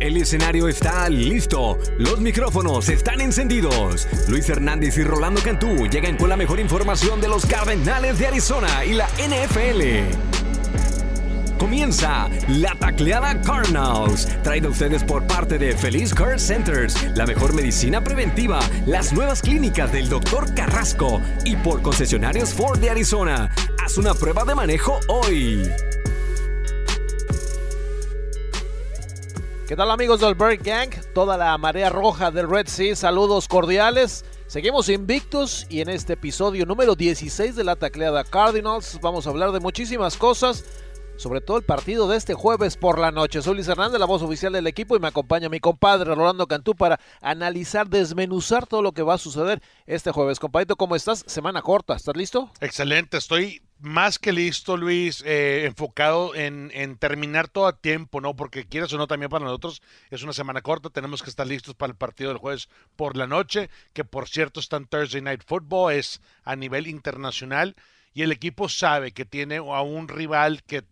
El escenario está listo, los micrófonos están encendidos. Luis Hernández y Rolando Cantú llegan con la mejor información de los Cardenales de Arizona y la NFL. Comienza la tacleada Cardinals, traída a ustedes por parte de Feliz Care Centers, la mejor medicina preventiva, las nuevas clínicas del Dr. Carrasco y por concesionarios Ford de Arizona. Haz una prueba de manejo hoy. ¿Qué tal amigos del Bird Gang? Toda la marea roja del Red Sea, saludos cordiales. Seguimos invictos y en este episodio número 16 de la tacleada Cardinals vamos a hablar de muchísimas cosas, sobre todo el partido de este jueves por la noche. Soy Luis Hernández, la voz oficial del equipo y me acompaña mi compadre Rolando Cantú para analizar, desmenuzar todo lo que va a suceder este jueves. Compadrito, ¿cómo estás? Semana corta, ¿estás listo? Excelente, estoy más que listo, Luis, eh, enfocado en, en, terminar todo a tiempo, ¿no? Porque quieras o no, también para nosotros es una semana corta, tenemos que estar listos para el partido del jueves por la noche, que por cierto está en Thursday Night Football, es a nivel internacional, y el equipo sabe que tiene a un rival que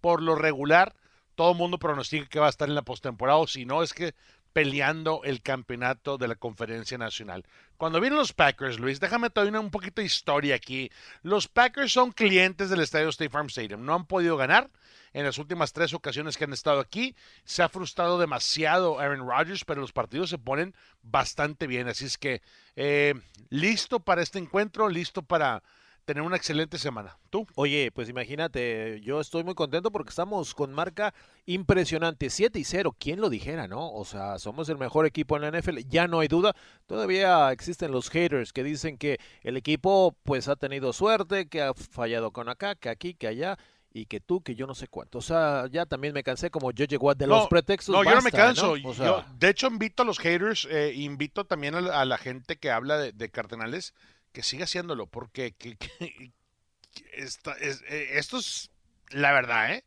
por lo regular todo el mundo pronostica que va a estar en la postemporada, o si no es que peleando el campeonato de la conferencia nacional. Cuando vienen los Packers, Luis, déjame todavía una, un poquito de historia aquí. Los Packers son clientes del estadio State Farm Stadium. No han podido ganar en las últimas tres ocasiones que han estado aquí. Se ha frustrado demasiado Aaron Rodgers, pero los partidos se ponen bastante bien. Así es que eh, listo para este encuentro, listo para tener una excelente semana. ¿Tú? Oye, pues imagínate, yo estoy muy contento porque estamos con marca impresionante, 7 y 0, ¿quién lo dijera, no? O sea, somos el mejor equipo en la NFL, ya no hay duda. Todavía existen los haters que dicen que el equipo pues ha tenido suerte, que ha fallado con acá, que aquí, que allá y que tú, que yo no sé cuánto. O sea, ya también me cansé como yo llegó de los pretextos. No, yo no me canso. yo, de hecho, invito a los haters, eh, invito también a, a, la gente que habla de, de Cardenales que siga haciéndolo, porque que, eh, esto es la verdad, ¿eh?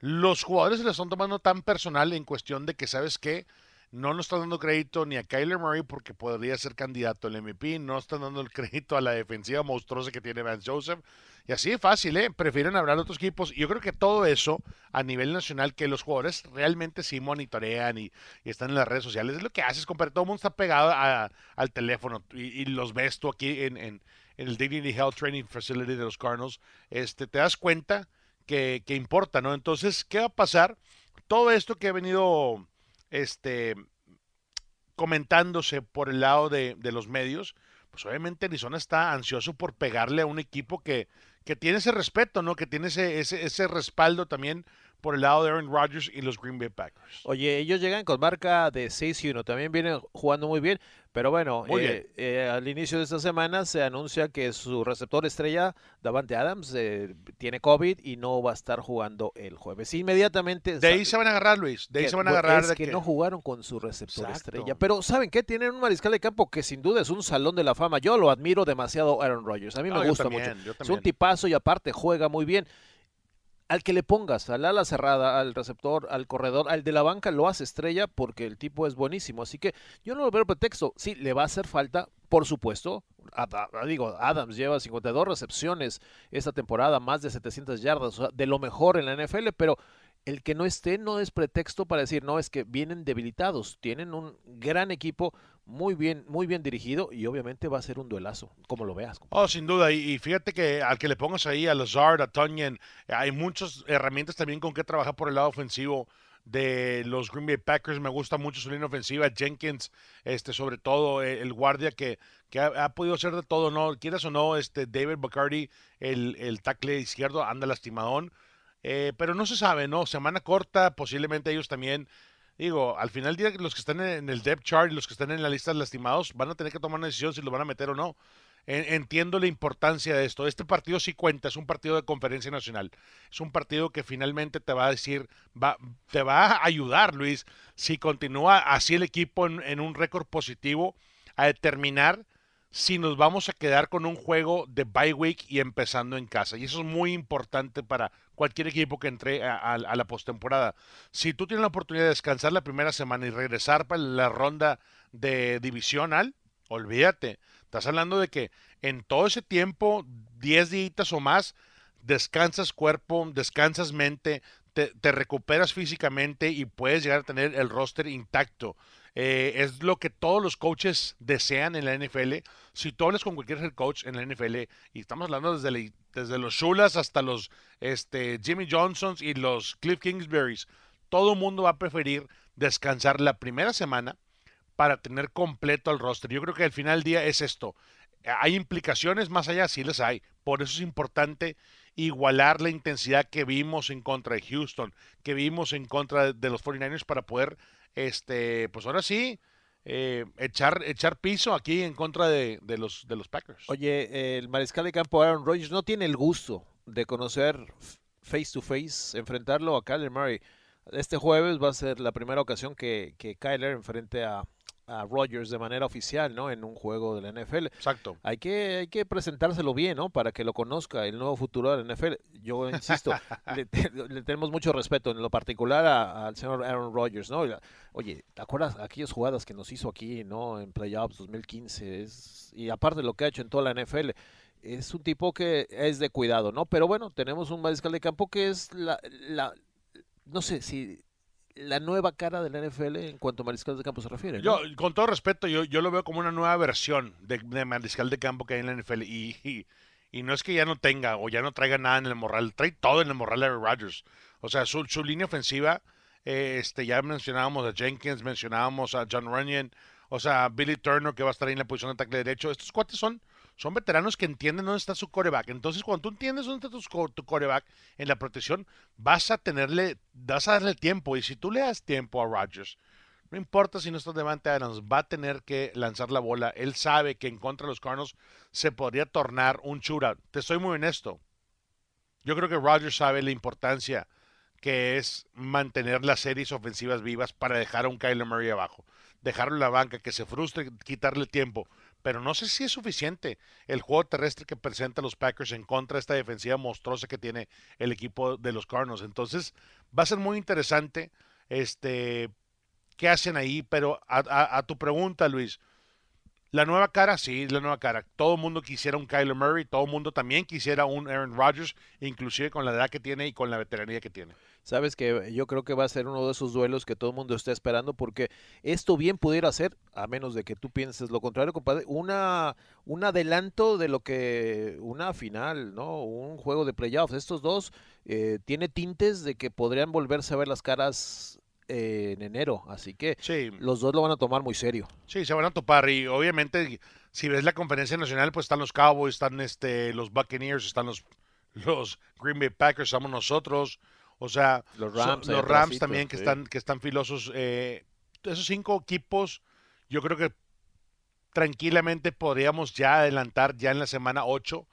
Los jugadores se lo están tomando tan personal en cuestión de que, ¿sabes qué? No nos están dando crédito ni a Kyler Murray porque podría ser candidato al MVP, no están dando el crédito a la defensiva monstruosa que tiene Vance Joseph. Y así es fácil, ¿eh? Prefieren hablar de otros equipos. Y yo creo que todo eso a nivel nacional, que los jugadores realmente sí monitorean y, están en las redes sociales, es lo que haces, compadre. Todo el mundo está pegado al teléfono y, los ves tú aquí en, el Dignity Health Training Facility de los Cardinals. Este, te das cuenta que, que importa, ¿no? Entonces, ¿qué va a pasar? Todo esto que ha venido este, comentándose por el lado de, de los medios, pues obviamente Arizona está ansioso por pegarle a un equipo que, que tiene ese respeto, ¿no? Que tiene ese, ese, ese respaldo también por el lado de Aaron Rodgers y los Green Bay Packers. Oye, ellos llegan con marca de 6-1, también vienen jugando muy bien, pero bueno, Muy eh, eh, al inicio de esta semana se anuncia que su receptor estrella, Davante Adams, eh, tiene COVID y no va a estar jugando el jueves. Inmediatamente... De ahí se van a agarrar, Luis, de ahí que, se van a agarrar. Es de que, que no jugaron con su receptor Exacto. estrella, pero ¿saben qué? Tienen un mariscal de campo que sin duda es un salón de la fama. Yo lo admiro demasiado Aaron Rodgers, a mí me No, gusta también, mucho. Es un tipazo y aparte juega muy bien al que le pongas, al ala cerrada, al receptor, al corredor, al de la banca, lo hace estrella porque el tipo es buenísimo. Así que yo no lo veo pretexto. Sí, le va a hacer falta, por supuesto. Digo, Adams lleva 52 recepciones esta temporada, más de 700 yardas, o sea, de lo mejor en la NFL, pero el que no esté no es pretexto para decir, no, es que vienen debilitados. Tienen un gran equipo, muy bien, muy bien dirigido y obviamente va a ser un duelazo, como lo veas. Oh, sin duda. Y, fíjate que al que le pongas ahí a Lazard, a Tonyan, hay muchas herramientas también con que trabajar por el lado ofensivo de los Green Bay Packers. Me gusta mucho su línea ofensiva. Jenkins, este, sobre todo, eh, el guardia que, que ha, ha podido hacer de todo, ¿no? Quieras o no, este David Bacardi, el, el tackle izquierdo, anda lastimadón. Eh, pero no se sabe, ¿no? Semana corta, posiblemente ellos también. Digo, al final día, los que están en el depth chart los que están en la lista de lastimados van a tener que tomar una decisión si lo van a meter o no. En- Entiendo la importancia de esto. Este partido sí cuenta, es un partido de conferencia nacional. Es un partido que finalmente te va a decir, va, te va a ayudar, Luis, si continúa así el equipo en, en un récord positivo, a determinar si nos vamos a quedar con un juego de bye week y empezando en casa. Y eso es muy importante para cualquier equipo que entre a, la postemporada. Si tú tienes la oportunidad de descansar la primera semana y regresar para la ronda de divisional, olvídate. Estás hablando de que en todo ese tiempo, 10 días o más, descansas cuerpo, descansas mente, te, te recuperas físicamente y puedes llegar a tener el roster intacto. Eh, es lo que todos los coaches desean en la NFL. Si tú hablas con cualquier head coach en la NFL, y estamos hablando desde, desde los Shulas hasta los este, Jimmy Johnsons y los Cliff Kingsburys, todo el mundo va a preferir descansar la primera semana para tener completo el roster. Yo creo que al final del día es esto. ¿Hay implicaciones más allá? Sí las hay. Por eso es importante igualar la intensidad que vimos en contra de Houston, que vimos en contra de los 49ers para poder, este, pues ahora sí, eh, echar, echar piso aquí en contra de, de los, de los Packers. Oye, el mariscal de campo Aaron Rodgers no tiene el gusto de conocer face to face, enfrentarlo a Kyler Murray. Este jueves va a ser la primera ocasión que, que Kyler enfrente a, a Rodgers de manera oficial, ¿no? En un juego de la NFL. Exacto. Hay que, hay que presentárselo bien, ¿no? Para que lo conozca el nuevo futuro de la NFL. Yo insisto, le, te- le tenemos mucho respeto, en lo particular al señor Aaron Rodgers, ¿no? Oye, ¿te acuerdas aquellas jugadas que nos hizo aquí, ¿no? En Playoffs 2015. Es, y aparte de lo que ha hecho en toda la NFL. Es un tipo que es de cuidado, ¿no? Pero bueno, tenemos un mariscal de campo que es la, la no sé si la nueva cara de la NFL en cuanto a mariscal de campo se refiere. Yo, con todo respeto, yo, yo lo veo como una nueva versión de, mariscal de campo que hay en la NFL. Y, y, no es que ya no tenga o ya no traiga nada en el morral, trae todo en el morral de Rodgers. O sea, su, su línea ofensiva, eh, este, ya mencionábamos a Jenkins, mencionábamos a John Runyon, o sea, Billy Turner que va a estar ahí en la posición de ataque derecho. Estos cuates son, son veteranos que entienden dónde está su coreback. Entonces, cuando tú entiendes dónde está tu, co- tu coreback en la protección, vas a tenerle, vas a darle tiempo. Y si tú le das tiempo a Rodgers, no importa si no está Devante Adams, va a tener que lanzar la bola. Él sabe que en contra de los Cardinals se podría tornar un shootout. Te soy muy honesto. Yo creo que Rodgers sabe la importancia que es mantener las series ofensivas vivas para dejar a un Kyler Murray abajo. Dejarlo en la banca, que se frustre, quitarle tiempo. Pero no sé si es suficiente el juego terrestre que presenta los Packers en contra de esta defensiva monstruosa que tiene el equipo de los Cardinals. Entonces, va a ser muy interesante este, qué hacen ahí. Pero a, a- a tu pregunta, Luis, la nueva cara, sí, la nueva cara. Todo el mundo quisiera un Kyler Murray, todo el mundo también quisiera un Aaron Rodgers, inclusive con la edad que tiene y con la veteranía que tiene. Sabes que yo creo que va a ser uno de esos duelos que todo el mundo está esperando porque esto bien pudiera ser, a menos de que tú pienses lo contrario, compadre, una un adelanto de lo que una final, ¿no? Un juego de playoffs. Estos dos eh, tiene tintes de que podrían volverse a ver las caras eh, en enero, así que Sí, los dos lo van a tomar muy serio. sí, se van a topar y obviamente si ves la conferencia nacional, pues están los Cowboys, están este, los Buccaneers, están los, los Green Bay Packers, estamos nosotros, o sea, Los Rams, los Rams también que sí. están que están filosos. eh, esos cinco equipos, yo creo que tranquilamente podríamos ya adelantar ya en la semana 8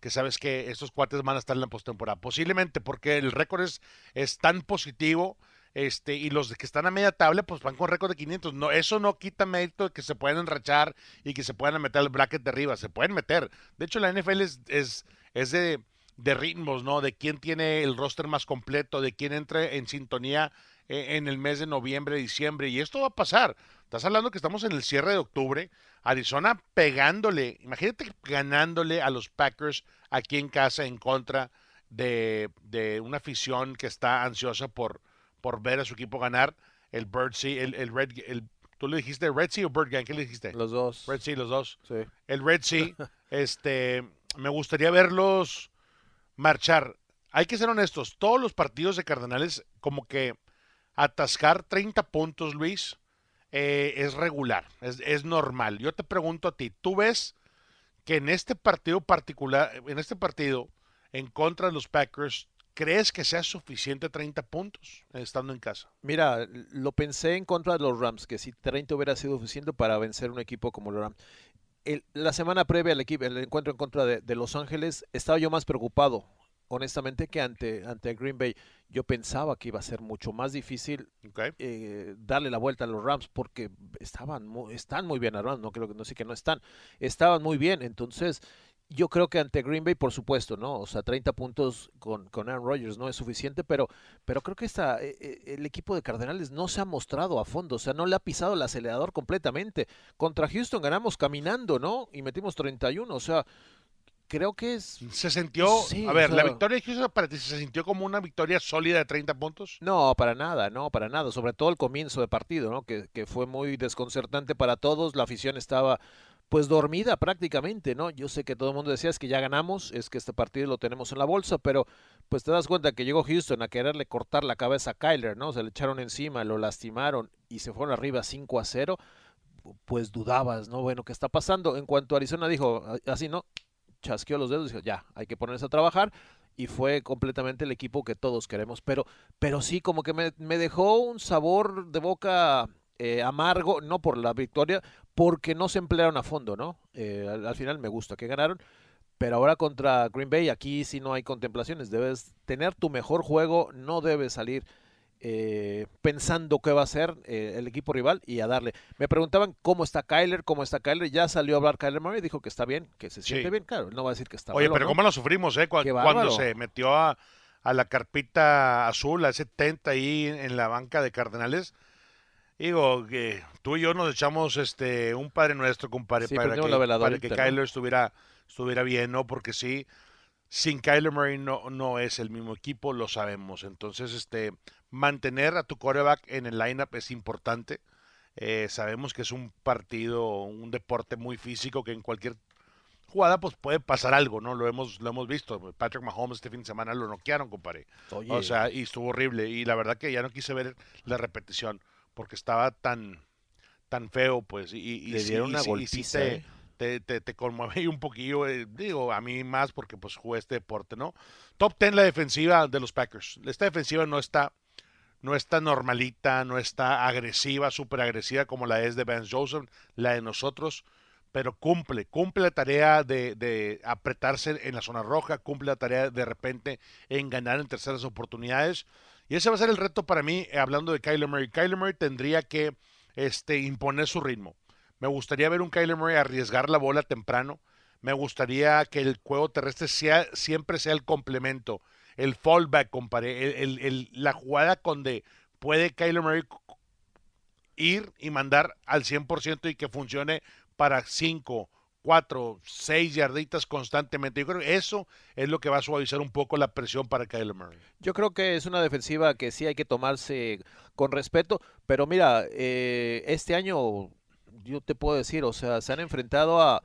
que sabes que estos cuates van a estar en la postemporada. Posiblemente porque el récord es, es tan positivo. Este, y los que están a media tabla, pues van con récord de 500. No, eso no quita mérito de que se puedan enrachar y que se puedan meter al bracket de arriba. Se pueden meter. De hecho, la NFL es, es, es de, de ritmos, ¿no? De quién tiene el roster más completo, de quién entre en sintonía eh, en el mes de noviembre, diciembre. Y esto va a pasar. Estás hablando que estamos en el cierre de octubre. Arizona pegándole, imagínate ganándole a los Packers aquí en casa en contra de, de una afición que está ansiosa por, por ver a su equipo ganar. El Birdsea, el, el Red, el, ¿tú le dijiste Red Sea o Bird Gang? ¿Qué le dijiste? Los dos. Red Sea, los dos Sí. el Red Sea, este, me gustaría verlos marchar. Hay que ser honestos, todos los partidos de Cardenales, como que atascar 30 puntos, Luis, eh, es regular, es, es normal. Yo te pregunto a ti, ¿tú ves que en este partido particular, en este partido en contra de los Packers, crees que sea suficiente 30 puntos estando en casa? Mira, lo pensé en contra de los Rams, que si 30 hubiera sido suficiente para vencer un equipo como los Rams. El- la semana previa al equipo, el encuentro en contra de, de Los Ángeles, estaba yo más preocupado, honestamente, que ante, ante Green Bay. Yo pensaba que iba a ser mucho más difícil eh, darle la vuelta a los Rams porque estaban están muy bien armados, no creo que no sé que no están, estaban muy bien, entonces yo creo que ante Green Bay por supuesto, ¿no? O sea, 30 puntos con, con Aaron Rodgers no es suficiente, pero pero creo que esta, eh, eh, el equipo de Cardenales no se ha mostrado a fondo, o sea, no le ha pisado el acelerador completamente. Contra Houston ganamos caminando, ¿no? Y metimos 31, o sea, creo que es... Se sintió, Sí, a o ver, la victoria de Houston para ti se sintió como una victoria sólida de 30 puntos. No, para nada, no, para nada. Sobre todo el comienzo de partido, ¿no? Que, que fue muy desconcertante para todos. La afición estaba, pues, dormida prácticamente, ¿no? Yo sé que todo el mundo decía es que ya ganamos, es que este partido lo tenemos en la bolsa, pero pues te das cuenta que llegó Houston a quererle cortar la cabeza a Kyler, ¿no? Se le echaron encima, lo lastimaron y se fueron arriba 5 a 0. Pues dudabas, ¿no? Bueno, ¿qué está pasando? En cuanto a Arizona dijo, "A- así no, chasqueó los dedos y dijo, ya, hay que ponerse a trabajar y fue completamente el equipo que todos queremos. Pero, pero sí, como que me dejó un sabor de boca eh, amargo, no por la victoria, porque no se emplearon a fondo, ¿no? Eh, al, al final me gusta que ganaron, pero ahora contra Green Bay aquí sí no hay contemplaciones. Debes tener tu mejor juego, no debes salir eh, pensando qué va a hacer eh, el equipo rival y a darle. Me preguntaban cómo está Kyler, cómo está Kyler. Ya salió a hablar Kyler Murray, dijo que está bien, que se siente Sí. bien. Claro, no va a decir que está Oye, malo, pero ¿no? cómo lo sufrimos, ¿eh? Cu- Qué Cuando bárbaro. se metió a, a la carpita azul, a ese tent ahí en la banca de Cardenales. Digo, que tú y yo nos echamos este un Padre Nuestro, compadre, Sí, para, que, para que. Kyler estuviera, estuviera bien, ¿no? Porque sí, sin Kyler Murray no, no es el mismo equipo, lo sabemos. Entonces, este, mantener a tu quarterback en el lineup es importante. Eh, sabemos que es un partido, un deporte muy físico que en cualquier jugada pues puede pasar algo, ¿no? Lo hemos, lo hemos visto. Patrick Mahomes este fin de semana lo noquearon, compadre. Oye, O sea, y estuvo horrible. Y la verdad que ya no quise ver la repetición porque estaba tan, tan feo, pues. Y, y- le dieron y una y sí golpiza. te, ¿eh? te, te, te conmueve ahí un poquillo, eh, digo, a mí más porque pues jugué este deporte, ¿no? Top 10 la defensiva de los Packers. Esta defensiva no está, no está normalita, no está agresiva, súper agresiva como la es de Vance Joseph, la de nosotros, pero cumple, cumple la tarea de, de apretarse en la zona roja, cumple la tarea de repente en ganar en terceras oportunidades. Y ese va a ser el reto para mí, eh, hablando de Kyler Murray. Kyler Murray tendría que este, imponer su ritmo. Me gustaría ver un Kyler Murray arriesgar la bola temprano. Me gustaría que el juego terrestre sea, siempre sea el complemento, el fallback, el, la jugada donde puede Kyler Murray ir y mandar al 100% y que funcione para 5, 4, 6 yarditas constantemente. Yo creo que eso es lo que va a suavizar un poco la presión para Kyler Murray. Yo creo que es una defensiva que sí hay que tomarse con respeto, pero mira, eh, este año yo te puedo decir, o sea, se han enfrentado a,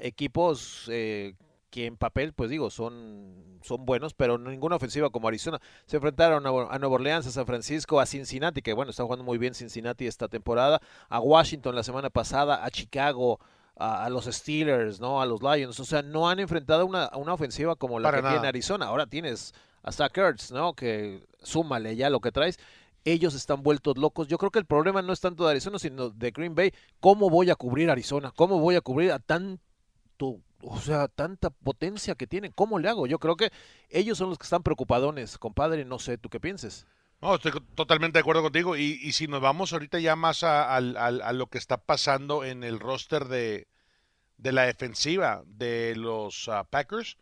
equipos eh, que en papel, pues digo, son, son buenos, pero ninguna ofensiva como Arizona. Se enfrentaron a, a Nueva Orleans, a San Francisco, a Cincinnati, que bueno, está jugando muy bien Cincinnati esta temporada, a Washington la semana pasada, a Chicago. A, a los Steelers, ¿no? A los Lions. O sea, no han enfrentado una, una ofensiva como la Para que tiene. Arizona. Ahora tienes a Zach Ertz, ¿no? Que súmale ya lo que traes. Ellos están vueltos locos. Yo creo que el problema no es tanto de Arizona, sino de Green Bay. ¿Cómo voy a cubrir Arizona? ¿Cómo voy a cubrir a tanto, o sea, tanta potencia que tienen? ¿Cómo le hago? Yo creo que ellos son los que están preocupadones, compadre. No sé, ¿tú qué pienses? No, estoy totalmente de acuerdo contigo. Y, y si nos vamos ahorita ya más a, al- a lo que está pasando en el roster de, de la defensiva de los ah, Packers,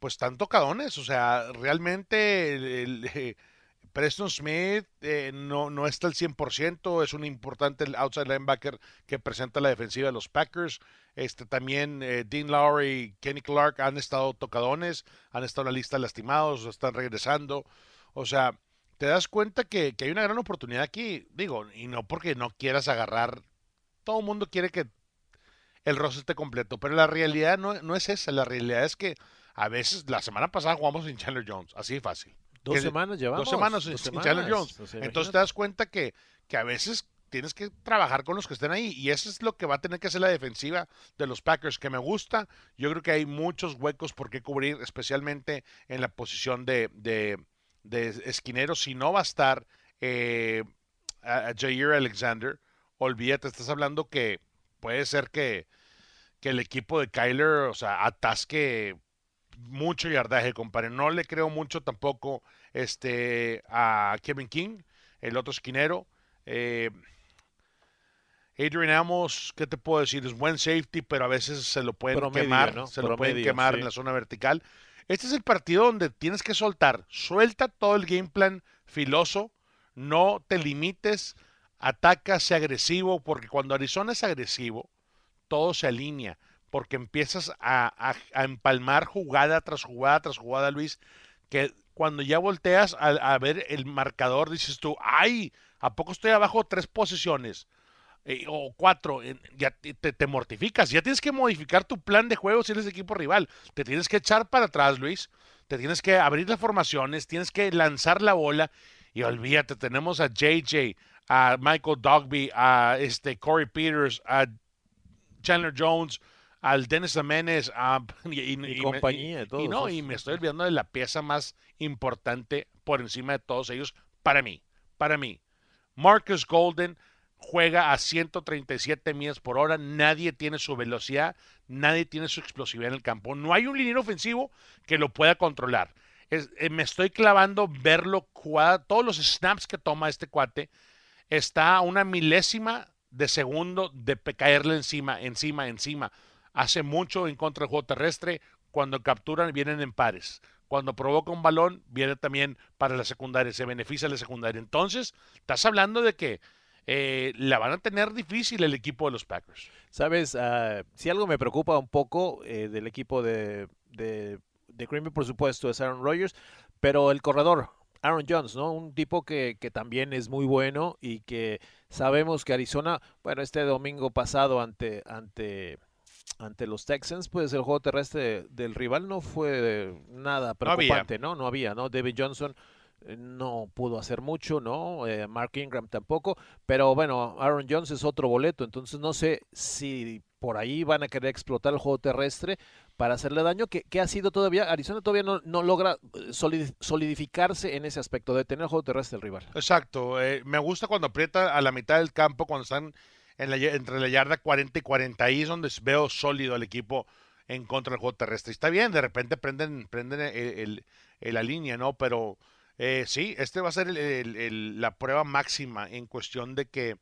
pues están tocadones. O sea, realmente el- Preston Smith eh, no, no está al 100%. Es un importante outside linebacker que presenta la defensiva de los Packers. Este, también eh, Dean Lowry y Kenny Clark han estado tocadones, han estado en la lista lastimados, están regresando. O sea, te das cuenta que, que hay una gran oportunidad aquí. Digo, y no porque no quieras agarrar. Todo el mundo quiere que el roster esté completo, pero la realidad no, no es esa. La realidad es que a veces, la semana pasada jugamos sin Chandler Jones, así de fácil. Dos Que- semanas llevamos. Dos semanas sin, dos sin semanas. Chandler Jones. O sea, Entonces te das cuenta que, que a veces tienes que trabajar con los que estén ahí. Y eso es lo que va a tener que hacer la defensiva de los Packers, que me gusta. Yo creo que hay muchos huecos por qué cubrir, especialmente en la posición de, de, de esquinero. Si no va a estar eh, a, a Jair Alexander, olvídate, estás hablando que puede ser que, que el equipo de Kyler, o sea, atasque mucho yardaje, compadre. No le creo mucho tampoco este, a Kevin King, el otro esquinero. Eh, Adrian Amos, ¿qué te puedo decir? Es buen safety, pero a veces se lo pueden Promedio, quemar, ¿no? se lo pueden quemar sí. en la zona vertical. Este es el partido donde tienes que soltar. Suelta todo el game plan filoso, no te limites, ataca, sea agresivo, porque cuando Arizona es agresivo, todo se alinea. porque empiezas a, empalmar jugada tras jugada tras jugada, Luis, que cuando ya volteas a, ver el marcador, dices tú, ay, ¿a poco estoy abajo tres posiciones? Eh, o cuatro, ya te, te, mortificas, ya tienes que modificar tu plan de juego si eres equipo rival, te tienes que echar para atrás, Luis, te tienes que abrir las formaciones, tienes que lanzar la bola y olvídate, tenemos a JJ, a Michael Dogby, a este Corey Peters, a Chandler Jones, al Dennis Amenes, a, y, compañía, y, no, y me estoy olvidando de la pieza más importante por encima de todos ellos para mí, para mí. Marcus Golden juega a 137 millas por hora, nadie tiene su velocidad, nadie tiene su explosividad en el campo. No hay un liniero ofensivo que lo pueda controlar. Eh, me estoy clavando verlo todos los snaps que toma este cuate, está a una milésima de segundo de caerle encima, encima, encima. Hace mucho en contra del juego terrestre. Cuando capturan, vienen en pares. Cuando provoca un balón, viene también para la secundaria. Se beneficia la secundaria. Entonces, estás hablando de que eh, la van a tener difícil el equipo de los Packers. Sabes, uh, si algo me preocupa un poco eh, del equipo de, de, de Green por supuesto, es Aaron Rodgers, pero el corredor, Aaron Jones, ¿no? Un tipo que, que, también es muy bueno y que sabemos que Arizona, bueno, este domingo pasado ante, ante, ante los Texans, pues el juego terrestre del rival no fue nada preocupante, ¿no? No había, ¿no? David Johnson eh, no pudo hacer mucho, ¿no? Eh, Mark Ingram tampoco, pero bueno, Aaron Jones es otro boleto, entonces no sé si por ahí van a querer explotar el juego terrestre para hacerle daño, que, ha sido todavía, Arizona todavía no, logra eh, solidificarse en ese aspecto de tener el juego terrestre del rival. Exacto, me gusta cuando aprieta a la mitad del campo, cuando están en la, entre la yarda 40 y 40, ahí es donde veo sólido al equipo en contra del juego terrestre. Está bien, de repente prenden, prenden el, la línea, ¿no? Pero eh, sí, este va a ser la prueba máxima en cuestión de que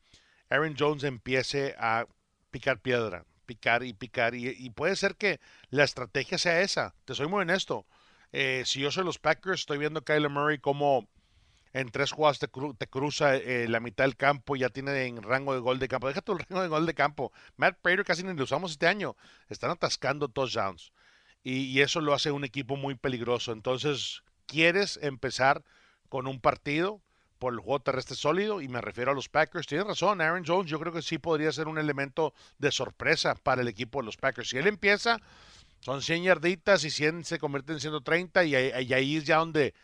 Aaron Jones empiece a picar piedra, picar y picar. Y, puede ser que la estrategia sea esa. Te soy muy honesto. Eh, si yo soy los Packers, estoy viendo a Kyler Murray como en tres jugadas te, cruza eh, la mitad del campo y ya tiene en rango de gol de campo. Déjate el rango de gol de campo. Matt Prater casi ni lo usamos este año. Están atascando touchdowns. Y, y eso lo hace un equipo muy peligroso. Entonces, quieres empezar con un partido por el juego terrestre sólido y me refiero a los Packers. Tienes razón, Aaron Jones yo creo que sí podría ser un elemento de sorpresa para el equipo de los Packers. Si él empieza, son 100 yarditas y 100 se convierten en 130 y ahí, es ya donde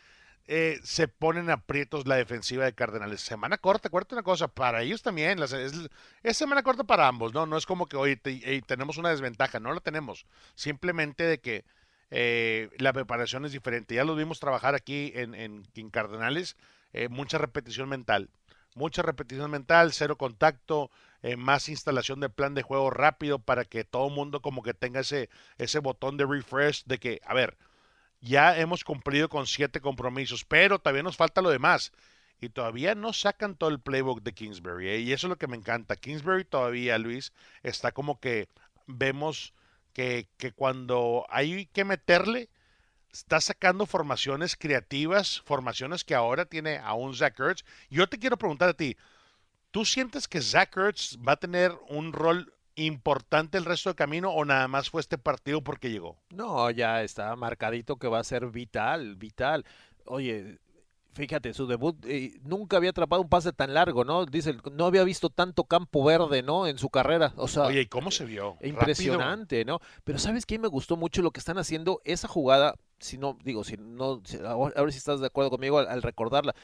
eh, se ponen aprietos la defensiva de Cardenales. Semana corta, acuérdate una cosa, para ellos también, es, semana corta para ambos, ¿no? No es como que hoy tenemos una desventaja, no la tenemos. Simplemente de que eh, la preparación es diferente. Ya lo vimos trabajar aquí en, en, Cardenales, eh, mucha repetición mental, mucha repetición mental, cero contacto, eh, más instalación de plan de juego rápido para que todo el mundo como que tenga ese, ese botón de refresh de que, a ver, ya hemos cumplido con siete compromisos, pero todavía nos falta lo demás. Y todavía no sacan todo el playbook de Kingsbury. Y eso es lo que me encanta. Kingsbury todavía, Luis, está como que vemos que, cuando hay que meterle, está sacando formaciones creativas, formaciones que ahora tiene aún Zach Ertz. Yo te quiero preguntar a ti, ¿tú sientes que Zach Ertz va a tener un rol importante el resto del camino o nada más fue este partido porque llegó? No, ya está marcadito que va a ser vital, vital. Oye, Fíjate, su debut eh, nunca había atrapado un pase tan largo, ¿no? Dice, no había visto tanto campo verde, ¿no? En su carrera. O sea, Oye, ¿y cómo se vio? Impresionante, ¿no? Pero ¿sabes qué? Me gustó mucho lo que están haciendo. Esa jugada, si no, digo, si no, a ver si estás de acuerdo conmigo al, recordarla.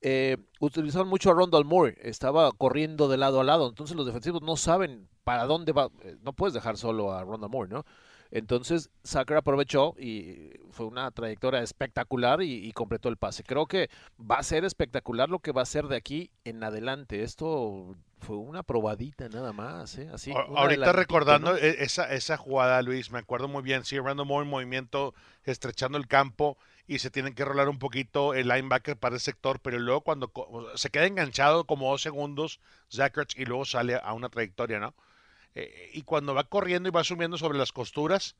Eh, utilizaron mucho a Rondal Moore, estaba corriendo de lado a lado, entonces los defensivos no saben para dónde va, eh, no puedes dejar solo a Rondal Moore, ¿no? Entonces, Sacker aprovechó y fue una trayectoria espectacular y, completó el pase. Creo que va a ser espectacular lo que va a ser de aquí en adelante. Esto fue una probadita nada más, ¿eh? Así. Ahorita recordando e, esa, esa jugada, Luis, me acuerdo muy bien. Sí, Random Moore en movimiento, estrechando el campo y se tienen que rolar un poquito el linebacker para el sector, pero luego cuando se queda enganchado como dos segundos, Zackerts y luego sale a una trayectoria, ¿no? Eh, y cuando va corriendo y va subiendo sobre las costuras,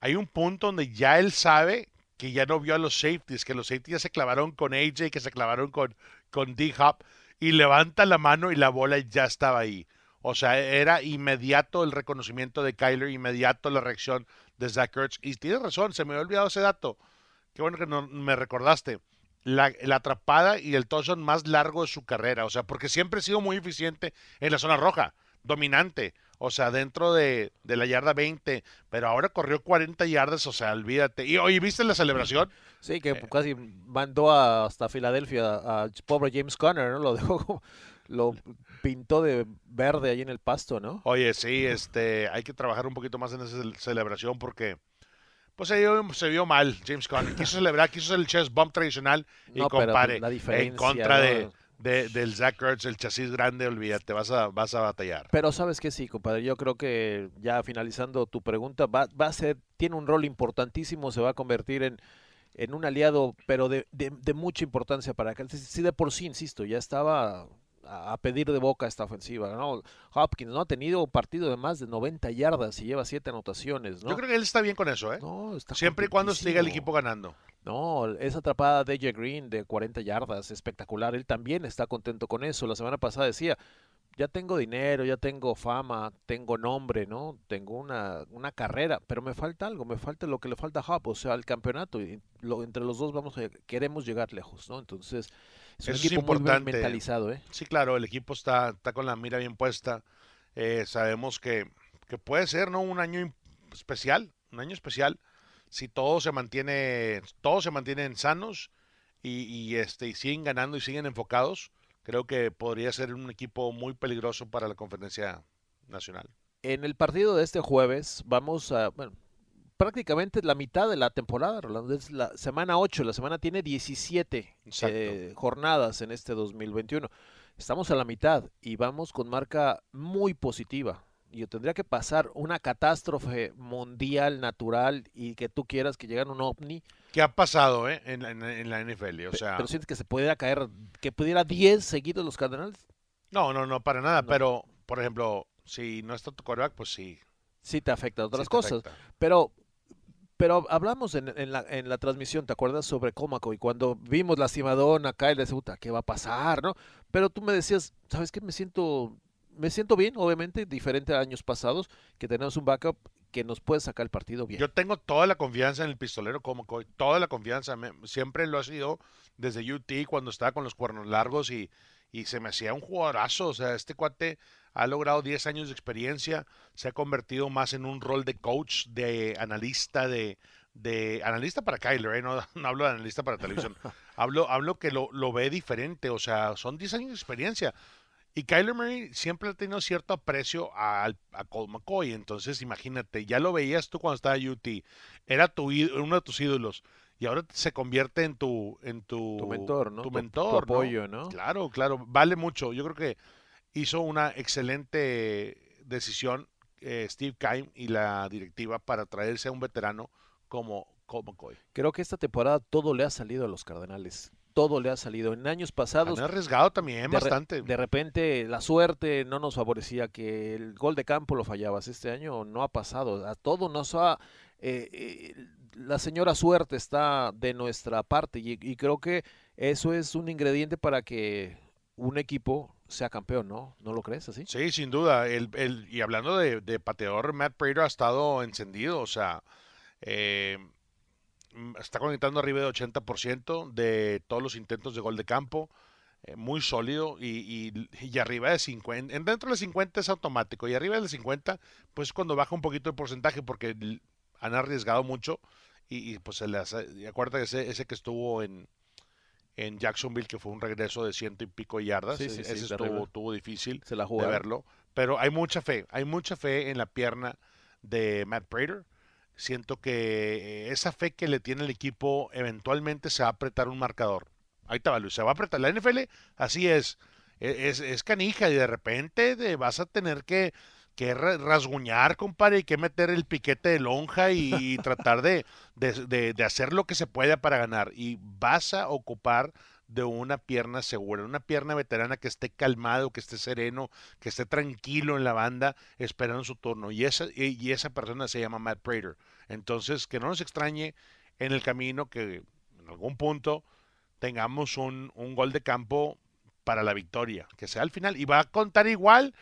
hay un punto donde ya él sabe que ya no vio a los safeties, que los safeties ya se clavaron con AJ, que se clavaron con, con D-Hop, y levanta la mano y la bola ya estaba ahí. O sea, era inmediato el reconocimiento de Kyler, inmediato la reacción de Zach Ertz. Y tienes razón, se me había olvidado ese dato. Qué bueno que no, me recordaste. La, la, atrapada y el touchdown más largo de su carrera. O sea, porque siempre ha sido muy eficiente en la zona roja, dominante. O sea, dentro de, de la yarda 20, pero ahora corrió 40 yardas, o sea, olvídate. Y oye, ¿viste la celebración? Sí, que casi mandó hasta Filadelfia a, pobre James Conner, ¿no? Lo dejó lo pintó de verde ahí en el pasto, ¿no? Oye, sí, este, hay que trabajar un poquito más en esa celebración porque pues se vio, se vio mal James Conner. Quiso celebrar, quiso hacer el chest bump tradicional y compare en contra de, del Zach Ertz, el chasis grande, olvídate, vas a, vas a batallar. Pero sabes que sí, compadre, yo creo que ya finalizando tu pregunta, va, va a ser, tiene un rol importantísimo, se va a convertir en en un aliado, pero de, de, de mucha importancia para acá. Si de por sí, insisto, ya estaba a pedir de boca esta ofensiva. ¿no? Hopkins no ha tenido un partido de más de 90 yardas y lleva 7 anotaciones. ¿no? Yo creo que él está bien con eso, ¿eh? Siempre y cuando siga el equipo ganando. No, esa atrapada de J. Green de 40 yardas, espectacular. Él también está contento con eso. La semana pasada decía, ya tengo dinero, ya tengo fama, tengo nombre, ¿no? Tengo una, una carrera, pero me falta algo, me falta lo que le falta a Hop, o sea, el campeonato. Y lo, entre los dos vamos a, queremos llegar lejos, ¿no? Entonces, es un equipo importante. muy mentalizado, ¿eh? Sí, claro, el equipo está, está con la mira bien puesta. Eh, sabemos que, que puede ser, ¿no? Un año especial, un año especial, si todo se mantiene, todos se mantienen sanos y, y, este, y siguen ganando y siguen enfocados creo que podría ser un equipo muy peligroso para la conferencia nacional. En el partido de este jueves vamos a, bueno, prácticamente la mitad de la temporada, Rolando, es la semana 8, la semana tiene 17 eh, jornadas en este 2021. Estamos a la mitad y vamos con marca muy positiva yo tendría que pasar una catástrofe mundial, natural, y que tú quieras que llegara un ovni. ¿Qué ha pasado eh, en, la NFL? O sea... Pero sientes que se pudiera caer, que pudiera 10 seguidos los Cardenales. No, no, no, para nada. Pero, por ejemplo, si no está tu coreback, pues sí. Sí te afecta a otras cosas. Pero pero hablamos en, la, en la transmisión, ¿te acuerdas? Sobre Comaco y cuando vimos la cimadona acá y le puta, ¿qué va a pasar? ¿no? Pero tú me decías, ¿sabes qué? Me siento me siento bien, obviamente, diferente a años pasados, que tenemos un backup que nos puede sacar el partido bien. Yo tengo toda la confianza en el pistolero como toda la confianza. siempre lo ha sido desde UT cuando estaba con los cuernos largos y, y se me hacía un jugadorazo. O sea, este cuate ha logrado 10 años de experiencia, se ha convertido más en un rol de coach, de analista, de, de analista para Kyler, ¿eh? no, no, hablo de analista para televisión, hablo, hablo que lo, lo ve diferente, o sea, son 10 años de experiencia. Y Kyler Murray siempre ha tenido cierto aprecio a, a Colt McCoy. Entonces, imagínate, ya lo veías tú cuando estaba en UT. Era tu, uno de tus ídolos. Y ahora se convierte en tu, en tu, mentor, ¿no? Tu mentor. apoyo, ¿no? Claro, claro. Vale mucho. Yo creo que hizo una excelente decisión eh, Steve Keim y la directiva para traerse a un veterano como Colt McCoy. Creo que esta temporada todo le ha salido a los Cardenales todo le ha salido. En años pasados. Han arriesgado también bastante. de repente la suerte no nos favorecía, que el gol de campo lo fallabas. Este año no ha pasado. A todo nos ha. Eh, eh, la señora suerte está de nuestra parte y, creo que eso es un ingrediente para que un equipo sea campeón, ¿no? ¿No lo crees así? Sí, sin duda. El, el, y hablando de, de pateador, Matt Prater ha estado encendido. O sea, eh, Mm, está conectando arriba de 80% de todos los intentos de gol de campo. Eh, muy sólido y, y, arriba de 50. Dentro de 50 es automático y arriba de 50, pues cuando baja un poquito el porcentaje porque han arriesgado mucho y, pues se les hace, acuerda ese, ese que estuvo en, en Jacksonville, que fue un regreso de ciento y pico yardas, ese estuvo, difícil de verlo, pero hay mucha fe, hay mucha fe en la pierna de Matt Prater. Siento que esa fe que le tiene el equipo eventualmente se va a apretar un marcador. Ahí está, Luis, se va a apretar. La NFL así es, e, es, es canija y de repente vas a tener que, que rasguñar, compadre, y que meter el piquete de lonja y, tratar de, de, de hacer lo que se pueda para ganar. Y vas a ocupar de una pierna segura, una pierna veterana que esté calmado, que esté sereno, que esté tranquilo en la banda esperando su turno. Y esa, y esa persona se llama Matt Prater. Entonces, que no nos extrañe en el camino que en algún punto tengamos un, un gol de campo para la victoria, que sea al final. Y va a contar igual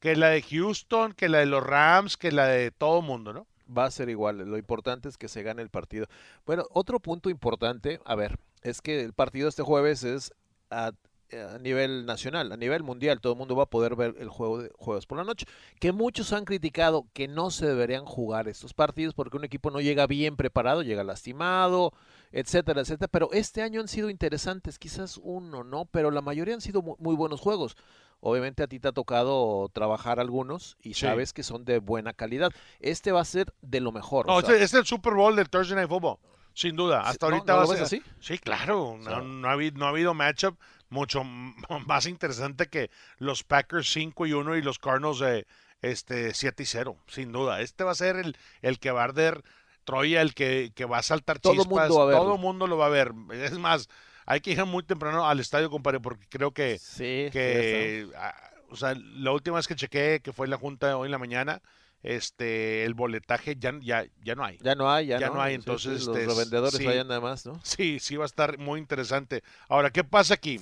que la de Houston, que la de los Rams, que la de todo mundo, ¿no? Va a ser igual. Lo importante es que se gane el partido. Bueno, otro punto importante, a ver, es que el partido este jueves es a, a nivel nacional, a nivel mundial, todo el mundo va a poder ver el juego de jueves por la noche. Que muchos han criticado que no se deberían jugar estos partidos porque un equipo no llega bien preparado, llega lastimado, etcétera, etcétera. Pero este año han sido interesantes, quizás uno, ¿no? Pero la mayoría han sido muy buenos juegos. Obviamente a ti te ha tocado trabajar algunos y Sí. sabes que son de buena calidad. Este va a ser de lo mejor. No, o sea, este es el Super Bowl del Thursday Night Football, sin duda. Hasta ¿no- ahorita no va lo a ser así? Sí, claro. No, no ha habido, no ha habido matchup mucho más interesante que los Packers 5 y 1 y los Cardinals eh, este, 7 y 0, sin duda. Este va a ser el, el que va a arder Troya, el que, que va a saltar Todo chispas. mundo va a verlo. Todo mundo lo va a ver. Es más, hay que ir muy temprano al estadio, compadre, porque creo que, sí, que ah, o sea, la última vez que chequé, que fue en la junta hoy en la mañana, este, el boletaje ya, ya, ya no hay. ya no hay, ya, ya no hay, sí, entonces, los este, revendedores sí. vayan nada más, ¿no? Sí, sí va a estar muy interesante. Ahora, ¿qué pasa aquí?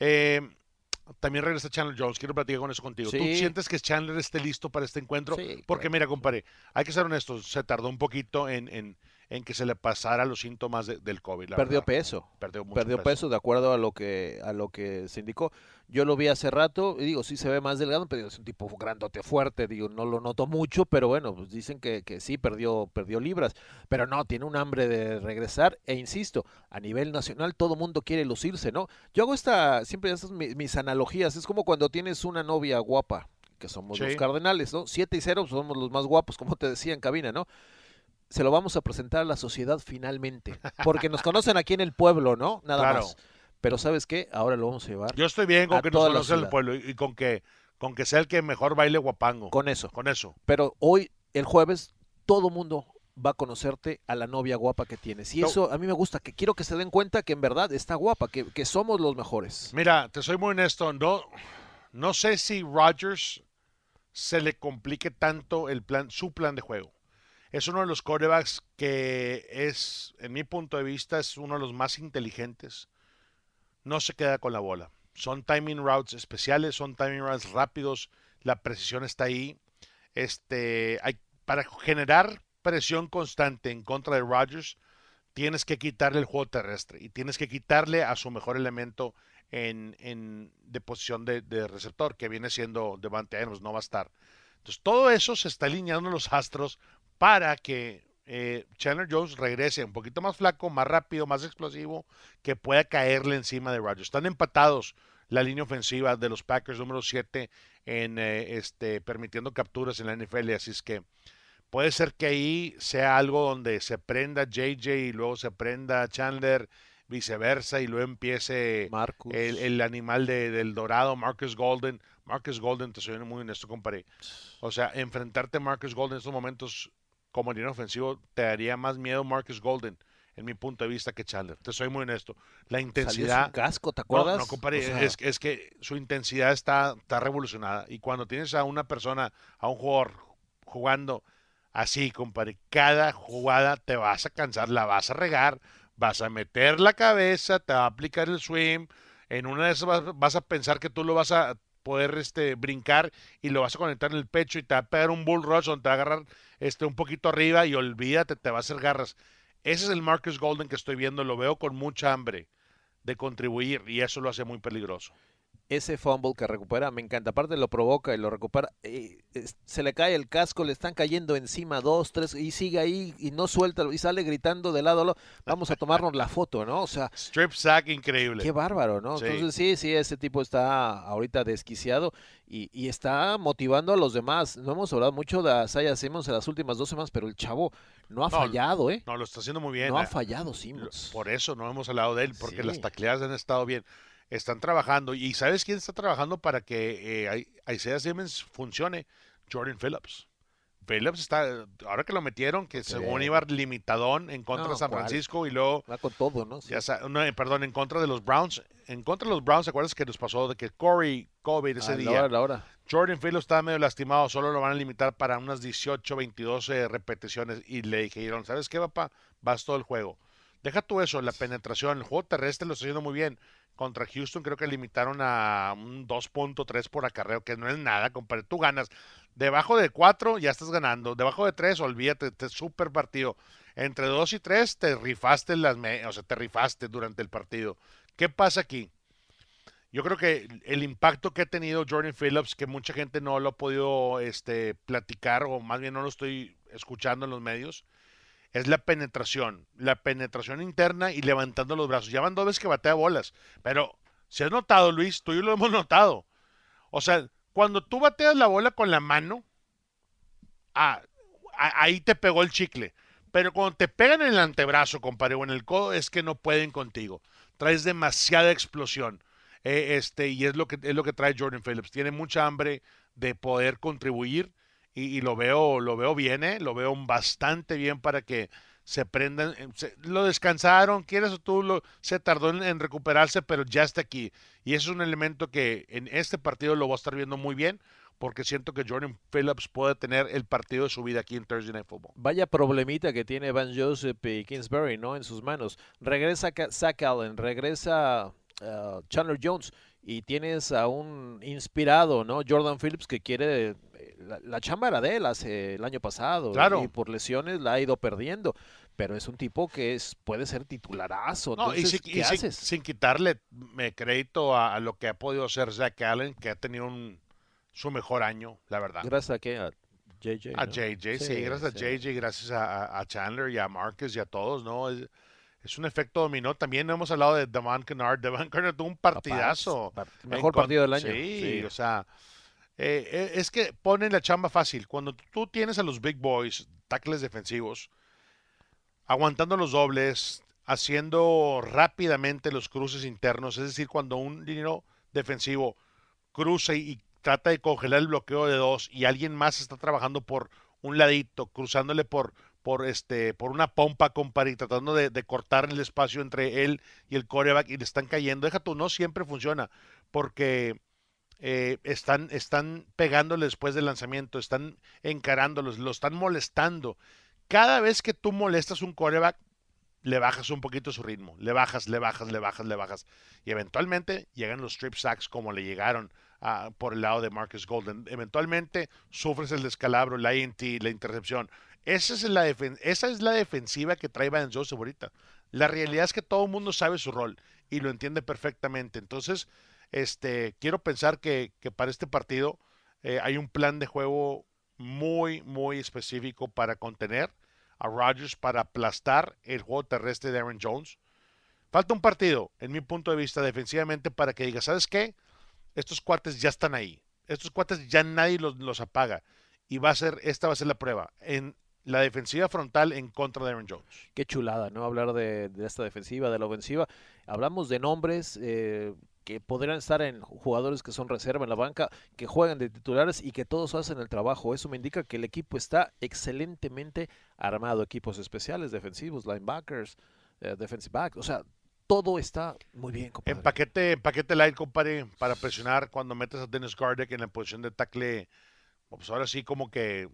Eh, también regresa Chandler Jones. Quiero platicar con eso contigo. ¿Tú sientes que Chandler esté listo para este encuentro? Sí, Porque claro. mira, compadre, hay que ser honestos. Se tardó un poquito en, en, en que se le pasara los síntomas de- del COVID. la Perdió verdad. peso. Perdió mucho Perdió peso de acuerdo a lo que a lo que se indicó. Yo lo vi hace rato y digo, sí se ve más delgado, pero es un tipo grandote fuerte, digo, no lo noto mucho, pero bueno, pues dicen que, que sí perdió perdió libras, pero no, tiene un hambre de regresar e insisto, a nivel nacional todo mundo quiere lucirse, ¿no? Yo hago esta siempre estas mi- mis, analogías, es como cuando tienes una novia guapa, que somos los. Cardenales, ¿no? 7 y 0 somos los más guapos, como te decía en cabina, ¿no? Se lo vamos a presentar a la sociedad finalmente. Porque nos conocen aquí en el pueblo, ¿no? Nada Claro. más. Pero ¿sabes qué? Ahora lo vamos a llevar Yo estoy bien con que nos conozca el pueblo y, y con que con que sea el que mejor baile guapango. con eso. Con eso. Pero hoy, el jueves, todo mundo va a conocerte a la novia guapa que tienes. Y No. eso a mí me gusta, que quiero que se den cuenta que en verdad está guapa, que, que somos los mejores. Mira, te soy muy honesto, no, no sé si Rodgers se le complique tanto el plan, su plan de juego. Es uno de los quarterbacks que es, en mi punto de vista, es uno de los más inteligentes. No se queda con la bola. Son timing routes especiales, son timing routes rápidos, la precisión está ahí. Este, hay, para generar presión constante en contra de Rodgers, tienes que quitarle el juego terrestre y tienes que quitarle a su mejor elemento en, en- de posición de, de receptor, que viene siendo Devante Adams, no va a estar. Entonces, todo eso se está alineando los astros para que eh, Chandler Jones regrese un poquito más flaco, más rápido, más explosivo, que pueda caerle encima de Rodgers. Están empatados la línea ofensiva de los Packers número 7 en eh, este permitiendo capturas en la NFL, así es que puede ser que ahí sea algo donde se prenda JJ y luego se prenda Chandler, viceversa, y luego empiece Marcus. el, el animal de- del dorado, Marcus Golden. Marcus Golden, te soy muy honesto, compadre. O sea, enfrentarte a Marcus Golden en estos momentos como línea ofensivo te daría más miedo Marcus Golden, en mi punto de vista, que Chandler. Te soy muy honesto. La Salió intensidad. sin casco, ¿te No, acuerdas? no, compadre, O sea, es, es que su intensidad está, está revolucionada. Y cuando tienes a una persona, a un jugador jugando así, compadre, cada jugada te vas a cansar, la vas a regar, vas a meter la cabeza, te va a aplicar el swing. En una de esas vas, vas a pensar que tú lo vas a poder este, brincar y lo vas a conectar en el pecho y te va a pegar un bull rush donde te va a agarrar este, un poquito arriba y olvídate, te va a hacer garras. Ese es el Marcus Golden que estoy viendo, lo veo con mucha hambre de contribuir y eso lo hace muy peligroso. Ese fumble que recupera, me encanta. Aparte lo provoca y lo recupera. eh, se le cae el casco, le están cayendo encima dos, tres, y sigue ahí y no suelta y sale gritando de lado a lado. Vamos a tomarnos la foto, ¿no? O sea, Strip sack increíble. qué bárbaro, ¿no? Sí. Entonces sí, sí, ese tipo está ahorita desquiciado y, y está motivando a los demás. No hemos hablado mucho de Isaiah Simmons en las últimas dos semanas, pero el chavo no ha No, fallado, ¿eh? No, lo está haciendo muy bien. No ha eh. fallado Simmons. Por eso no hemos hablado de él, porque las tacleadas han estado bien. Están trabajando. ¿Y sabes quién está trabajando para que eh, Ai- Isaiah Simmons funcione? Jordan Phillips. Phillips está, ahora que lo metieron, que según iba limitadón en contra No, de San ¿cuál? Francisco y luego, Va con todo, ¿no? Sí. ya sa- no, eh, perdón, en contra de los Browns. En contra de los Browns, ¿te acuerdas que nos pasó de que Corey COVID ese A la día? hora, la hora. Jordan Phillips estaba medio lastimado, solo lo van a limitar para unas 18, 22 eh, repeticiones y le dijeron, ¿sabes qué, papá? Vas todo el juego. Deja tú eso, la penetración. El juego terrestre lo está haciendo muy bien. Contra Houston creo que limitaron a un 2.3 por acarreo, que no es nada, compadre. Tú ganas. Debajo de 4 ya estás ganando. Debajo de 3, olvídate, te super partido. Entre 2 y 3 te rifaste las o sea, te rifaste durante el partido. ¿Qué pasa aquí? Yo creo que el impacto que ha tenido Jordan Phillips, que mucha gente no lo ha podido este, platicar, o más bien no lo estoy escuchando en los medios, es la penetración, la penetración interna y levantando los brazos. Ya van dos veces que batea bolas, pero si has notado, Luis, tú y yo lo hemos notado. O sea, cuando tú bateas la bola con la mano, ah, ahí te pegó el chicle. Pero cuando te pegan en el antebrazo, compadre, o en el codo, es que no pueden contigo. Traes demasiada explosión. Eh, este, y es lo que es lo que trae Jordan Phillips. Tiene mucha hambre de poder contribuir y, lo veo, lo veo bien, ¿eh? lo veo bastante bien para que se prendan, eh, lo descansaron, quieres o tú, lo, se tardó en, recuperarse, pero ya está aquí. Y eso es un elemento que en este partido lo voy a estar viendo muy bien, porque siento que Jordan Phillips puede tener el partido de su vida aquí en Thursday Night Football. Vaya problemita que tiene Van Joseph y Kingsbury, ¿no? En sus manos. Regresa Zach Allen, regresa uh, Chandler Jones y tienes a un inspirado, ¿no? Jordan Phillips que quiere la, chamba era de él hace el año pasado y por lesiones la ha ido perdiendo. Pero es un tipo que es, puede ser titularazo. y, sin, quitarle crédito a, lo que ha podido hacer Zach Allen, que ha tenido su mejor año, la verdad. Gracias a qué? A JJ. A JJ, sí, gracias a JJ, gracias a, Chandler y a Marcus y a todos, ¿no? Es, un efecto dominó. También hemos hablado de Devon Kennard. Devon Kennard tuvo un partidazo. Mejor partido del año. sí, o sea, eh, eh, es que ponen la chamba fácil. Cuando tú tienes a los big boys, tackles defensivos, aguantando los dobles, haciendo rápidamente los cruces internos, es decir, cuando un dinero defensivo cruza y, trata de congelar el bloqueo de dos y alguien más está trabajando por un ladito, cruzándole por, por, este, por una pompa, compadre, y tratando de, de, cortar el espacio entre él y el coreback y le están cayendo. Deja tú, no siempre funciona, porque eh, están, están pegándole después del lanzamiento, están encarándolos, lo están molestando. Cada vez que tú molestas un coreback, le bajas un poquito su ritmo, le bajas, le bajas, le bajas, le bajas. Y eventualmente llegan los strip sacks como le llegaron por el lado de Marcus Golden. Eventualmente sufres el descalabro, la INT, la intercepción. Esa es la, esa es la defensiva que trae Van Joseph ahorita. La realidad es que todo el mundo sabe su rol y lo entiende perfectamente. Entonces, este, quiero pensar que, para este partido eh, hay un plan de juego muy, muy específico para contener a Rodgers, para aplastar el juego terrestre de Aaron Jones. Falta un partido, en mi punto de vista, defensivamente, para que diga, ¿sabes qué? Estos cuates ya están ahí. Estos cuates ya nadie los, apaga. Y va a ser, esta va a ser la prueba. En la defensiva frontal en contra de Aaron Jones. Qué chulada, ¿no? Hablar de, esta defensiva, de la ofensiva. Hablamos de nombres, eh, que podrían estar en jugadores que son reserva en la banca, que juegan de titulares y que todos hacen el trabajo. Eso me indica que el equipo está excelentemente armado. Equipos especiales, defensivos, linebackers, eh, defensive back, o sea, todo está muy bien, compadre. En paquete, paquete light, compadre, para presionar cuando metes a Dennis Gardeck en la posición de tackle, pues ahora sí como que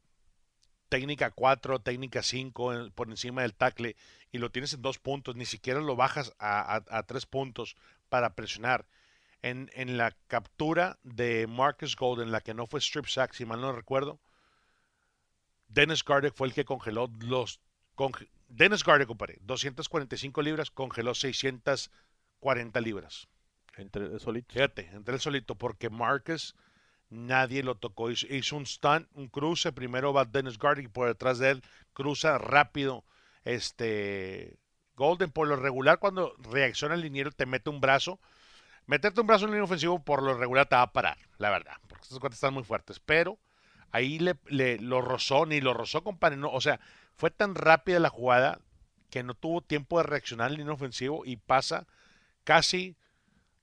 técnica 4, técnica 5 por encima del tackle y lo tienes en dos puntos, ni siquiera lo bajas a tres puntos para presionar en, la captura de Marcus Golden, la que no fue strip sack, si mal no recuerdo, Dennis Gardeck fue el que congeló los... Dennis Gardeck, compadre, 245 libras, congeló 640 libras. Entre el solito. Fíjate, entre el solito, porque Marcus nadie lo tocó. Hizo, un stunt, un cruce. Primero va Dennis Gardeck y por detrás de él cruza rápido. Este Golden, por lo regular, cuando reacciona el liniero, te mete un brazo Meterte un brazo en línea ofensivo por lo regular te va a parar, la verdad, porque estos cuates están muy fuertes. Pero ahí le, le, lo rozó, ni lo rozó, compadre. No, o sea, fue tan rápida la jugada que no tuvo tiempo de reaccionar en línea ofensivo y pasa casi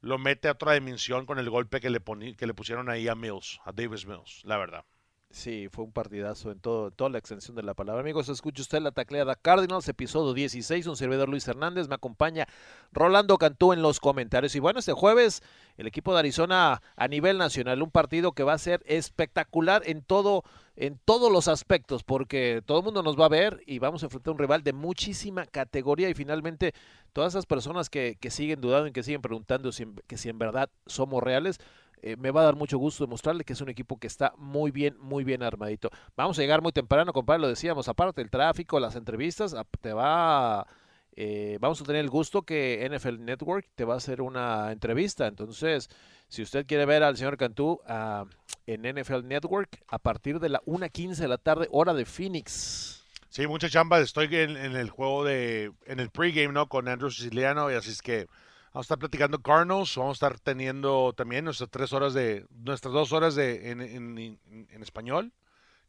lo mete a otra dimensión con el golpe que le, que le pusieron ahí a Mills, a Davis Mills, la verdad. Sí, fue un partidazo en todo, toda la extensión de la palabra. Amigos, escucha usted la tacleada Cardinals, episodio 16. Un servidor Luis Hernández. Me acompaña Rolando Cantú en los comentarios. Y bueno, este jueves, el equipo de Arizona a nivel nacional, un partido que va a ser espectacular en todo, en todos los aspectos, porque todo el mundo nos va a ver y vamos a enfrentar a un rival de muchísima categoría. Y finalmente, todas esas personas que, que siguen dudando y que siguen preguntando si, que si en verdad somos reales, eh, me va a dar mucho gusto demostrarle que es un equipo que está muy bien, muy bien armadito. Vamos a llegar muy temprano, compadre, lo decíamos, aparte del tráfico, las entrevistas, te va... Eh, vamos a tener el gusto que NFL Network te va a hacer una entrevista. Entonces, si usted quiere ver al señor Cantú uh, en NFL Network a partir de la 1.15 de la tarde, hora de Phoenix. Sí, mucha chamba. Estoy en, en el juego de, en el pregame, ¿no? Con Andrew Siciliano, y así es que Vamos a estar platicando Cardinals, vamos a estar teniendo también nuestras tres horas de, nuestras dos horas de en, en, en español,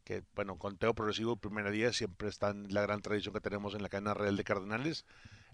que bueno, conteo progresivo primera día siempre está en la gran tradición que tenemos en la cadena real de Cardenales.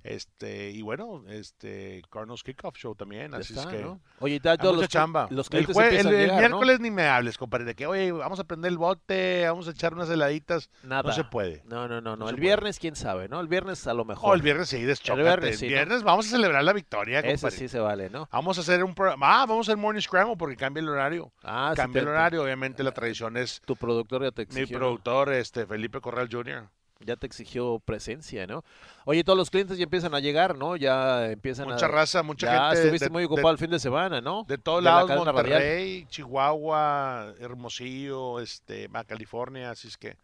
Este, y bueno, este Cardinals Kickoff Show también, así está, es que ¿no? Oye, ya todos los, chamba. los el, miércoles ni me hables, compadre, de que oye, vamos a prender el bote, vamos a echar unas heladitas. Nada. No se puede. No, no, no, no. El puede. viernes, quién sabe, ¿no? El viernes a lo mejor. O el viernes sí, deschócate. El viernes vamos a celebrar la victoria, Ese compadre. sí se vale, ¿no? Vamos a hacer un programa. Ah, vamos a hacer Morning Scramble porque cambia el horario. Ah, sí, cambia el horario, obviamente la tradición es Tu productor ya te mi exigió. productor, este Felipe Corral Jr. Ya te exigió presencia, ¿no? Oye, todos los clientes ya empiezan a llegar, ¿no? Ya empiezan Mucha a. raza, mucha ya gente. estuviste de, muy de- ocupado el fin de semana, ¿no? de todos la lados, radial. Monterrey, Chihuahua, Hermosillo, este, California, así es que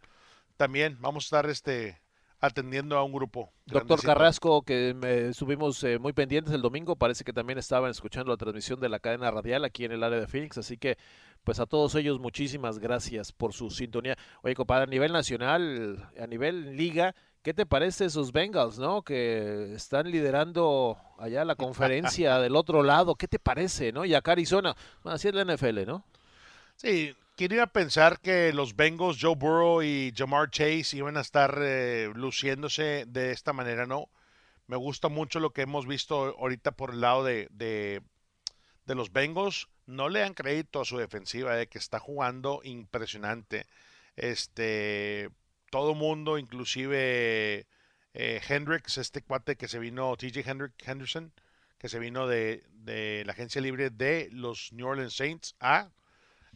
también vamos a estar este atendiendo a un grupo. Doctor grandecito. Carrasco, que me estuvimos eh, muy pendientes el domingo, parece que también estaban escuchando la transmisión de la cadena radial aquí en el área de Phoenix, así que pues a todos ellos muchísimas gracias por su sintonía. Oye, compadre, a nivel nacional, a nivel liga, ¿qué te parece esos Bengals, no? Que están liderando allá la conferencia del otro lado, ¿qué te parece, no? Y acá Arizona, bueno, así es la NFL, ¿no? Sí, ¿quién a pensar que los Bengals, Joe Burrow y Jamar Chase iban a estar eh, luciéndose de esta manera, no? Me gusta mucho lo que hemos visto ahorita por el lado de, de, los Bengals. No le dan crédito a su defensiva, de que está jugando impresionante. Este, todo mundo, inclusive eh, Hendricks, este cuate que se vino, TJ Hendrick, Henderson, que se vino de, de la agencia libre de los New Orleans Saints a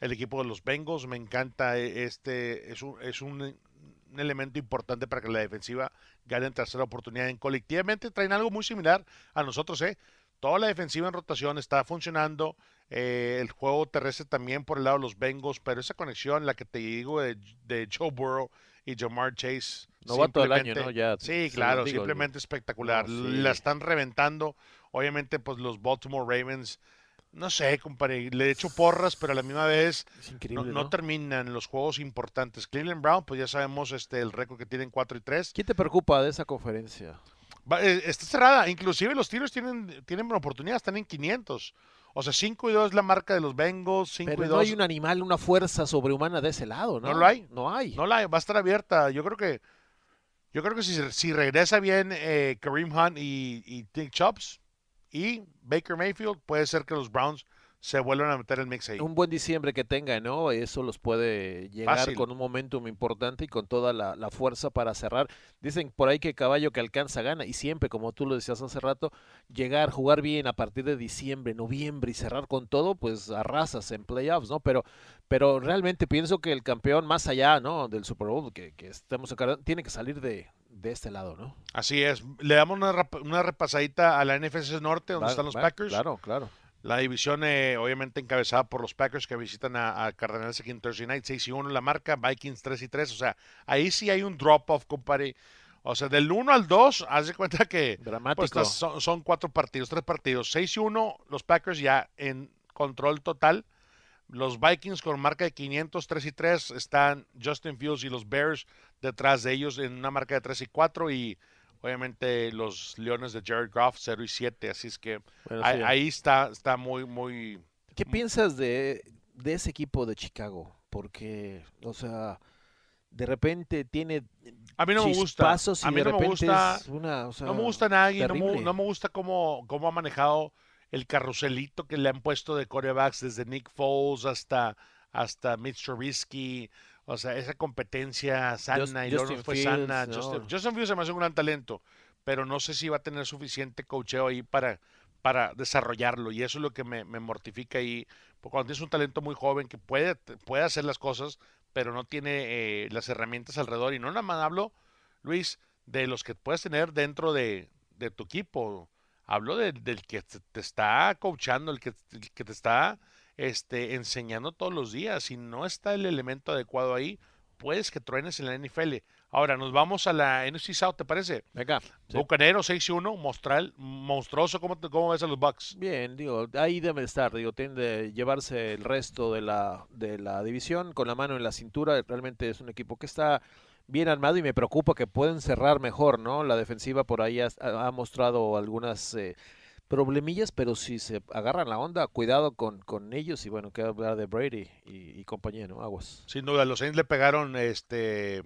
el equipo de los Bengals. Me encanta eh, este, es un, es un, un elemento importante para que la defensiva gane en tercera oportunidad. En colectivamente traen algo muy similar a nosotros, ¿eh? Toda la defensiva en rotación está funcionando. eh, el juego terrestre también por el lado de los Bengals, pero esa conexión, la que te digo de, de Joe Burrow y Jamar Chase. Novato del año, simplemente- ¿no? Ya, Sí, claro, digo, simplemente espectacular. No, sí. La están reventando. Obviamente, pues los Baltimore Ravens, no sé, compadre, le echo porras, pero a la misma vez no, no ¿no? terminan los juegos importantes. Cleveland Brown, pues ya sabemos este el récord que tienen 4 y 3. ¿Quién te preocupa de esa conferencia? Va- eh, está cerrada. Inclusive los tiros tienen, tienen oportunidad, están en 500. O sea, 5 y 2 es la marca de los Bengals, 5 Pero y no 2. hay un animal, una fuerza sobrehumana de ese lado, ¿no? ¿No lo hay? No hay. No la va a estar abierta. Yo creo que yo creo que si, si regresa bien eh, Kareem Hunt y, y Chubbs y Baker Mayfield, puede ser que los Browns se vuelvan a meter el mix ahí. Un buen diciembre que tenga, ¿no? Eso los puede llegar Fácil. con un momentum importante y con toda la, la fuerza para cerrar. Dicen por ahí que caballo que alcanza gana y siempre, como tú lo decías hace rato, llegar, jugar bien a partir de diciembre, noviembre y cerrar con todo, pues arrasas en playoffs, ¿no? Pero, pero realmente pienso que el campeón más allá, ¿no? Del Super Bowl que, que estemos encargando, tiene que salir de, de este lado, ¿no? Así es. Le damos una, una repasadita a la NFC Norte, donde Va- están los va- Packers. Claro, claro. La división eh, obviamente encabezada por los Packers que visitan a, a Cardenales aquí en Thursday Night, 6 y 1 la marca, Vikings 3 y 3, o sea, ahí sí hay un drop-off, compadre. O sea, del 1 al 2, haz de cuenta que Dramático. pues, son, son cuatro partidos, tres partidos, 6 y 1, los Packers ya en control total. Los Vikings con marca de 500, 3 y 3, están Justin Fields y los Bears detrás de ellos en una marca de 3 y 4 y obviamente los Leones de Jared Goff 0 y 7, así es que Bueno, ahí, sí. ahí está, está muy, muy... ¿Qué piensas de, de ese equipo de Chicago? Porque, o sea, de repente tiene A mí no me gusta. A mí de no me repente gusta. una, o sea, No me gusta nadie, no me, no me gusta cómo, cómo ha manejado el carruselito que le han puesto de corebacks desde Nick Foles hasta, hasta Mitch Trubisky. O sea, esa competencia sana Just- y Justin no fue Fields, sana. no. Justin, Justin Fields se me hace un gran talento, pero no sé si va a tener suficiente cocheo ahí para, para desarrollarlo. Y eso es lo que me, me mortifica ahí. Porque cuando tienes un talento muy joven que puede, puede hacer las cosas, pero no tiene eh, las herramientas alrededor. Y no nada más hablo, Luis, de los que puedes tener dentro de, de tu equipo. Hablo de- del que te, está coachando, el que, el que te está este, enseñando todos los días. Si no está el elemento adecuado ahí, puedes que truenes en la NFL. Ahora, nos vamos a la NFC South, ¿te parece? Venga. sí. Bucanero 6-1, mostral, monstruoso. ¿Cómo, te- ¿Cómo ves a los Bucks? Bien, digo, ahí debe estar, digo, tiende de llevarse el resto de la, de la división con la mano en la cintura. Realmente es un equipo que está bien armado y me preocupa que pueden cerrar mejor, ¿no? La defensiva por ahí ha, mostrado algunas eh, problemillas, pero si se agarran la onda, cuidado con, con ellos y bueno, queda hablar de Brady y, y compañía, ¿no? Aguas. Sin duda, los Saints le pegaron este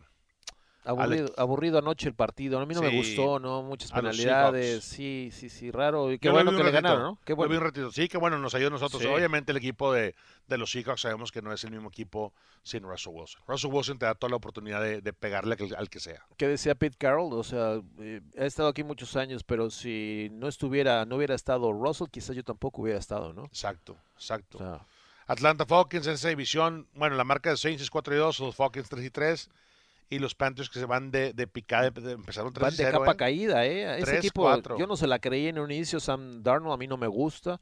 Aburrido, aburrido anoche el partido, a mí no me gustó, ¿no? Muchas penalidades, sí, sí, sí, raro. Y qué Yo bueno que le ganaron, ¿no? Qué bueno. un. Sí, que bueno, nos ayudó a nosotros. Sí. Obviamente el equipo de, de los Seahawks sabemos que no es el mismo equipo sin Russell Wilson. Russell Wilson te da toda la oportunidad de, de pegarle al que, al que sea. que decía Pete Carroll, o sea, eh, he estado aquí muchos años, pero si no estuviera, no hubiera estado Russell, quizás yo tampoco hubiera estado, ¿no? Exacto, exacto. O sea, Atlanta Falcons en esa división, bueno, la marca de Saints es 4 y 2, los Falcons 3 y 3 y los Panthers que se van de, de picada, de, empezaron 3 van de 0. capa ¿eh? caída, ¿eh? Ese equipo, yo no se la creí en un inicio, Sam Darnold a mí no me gusta,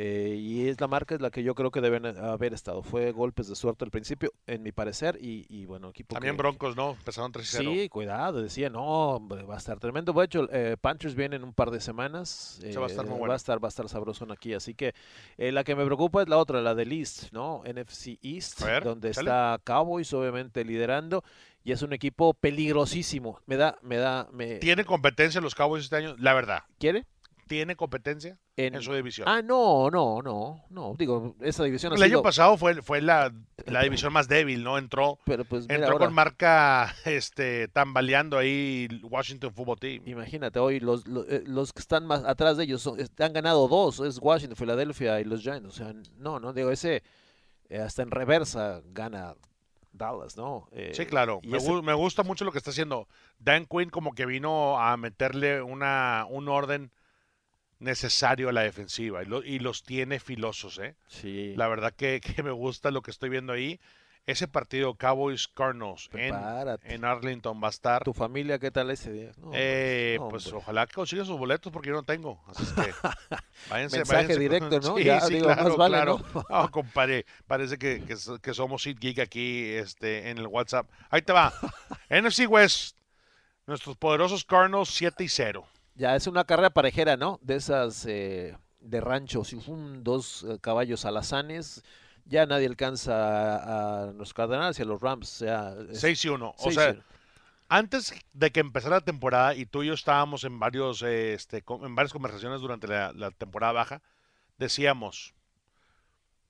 eh, y es la marca es la que yo creo que deben haber estado. Fue golpes de suerte al principio, en mi parecer, y, y bueno, equipo También que- Broncos, ¿no? Empezaron 3 y 0. Sí, cuidado, decía, no, hombre, va a estar tremendo. De hecho, eh, Panthers viene en un par de semanas. Se va a estar muy eh, bueno. Va a estar, va a estar sabrosón aquí. Así que eh, la que me preocupa es la otra, la del East, ¿no? NFC East, ver, donde está Cowboys, obviamente, liderando. Y es un equipo peligrosísimo. Me da, me da, me... ¿Tiene competencia los Cowboys este año? La verdad, ¿Quiere? ¿tiene competencia En... en su división? Ah, no, no, no, no. Digo, esa división ha el año pasado fue, fue la, la división más débil, ¿no? Entró, Pero pues mira, entró ahora- con marca este, tambaleando ahí Washington Football Team. Imagínate, hoy los, los, eh, los que están más atrás de ellos son- han ganado dos, es Washington, Filadelfia y los Giants. O sea, no, no, digo, ese eh, hasta en reversa gana Dallas, ¿no? Eh, Sí, claro. ese- me gusta mucho lo que está haciendo. Dan Quinn como que vino a meterle una, un orden necesario a la defensiva y, lo- y los tiene filosos, ¿eh? sí, La verdad que, que me gusta lo que estoy viendo ahí. Ese partido Cowboys Cardinals en, en Arlington va a estar. ¿Tu familia qué tal ese día? No, Eh, no, pues hombre. ojalá que consigan sus boletos porque yo no tengo. Así es que váyanse, Mensaje váyanse. directo, ¿no? Sí, Ya, sí, digo, claro, más vale, claro. ¿no? No, compadre, parece que, que, so- que somos Seat Geek aquí este, en el WhatsApp. Ahí te va. NFC West, nuestros poderosos Cardinals 7 y 0. Ya es una carrera parejera, ¿no? De esas eh, de rancho, si un dos eh, caballos alazanes, ya nadie alcanza a, a los Cardenales y a los Rams. O sea, es 6 y 1. O sea, antes de que empezara la temporada y tú y yo estábamos en varios este, en varias conversaciones durante la, la temporada baja, decíamos,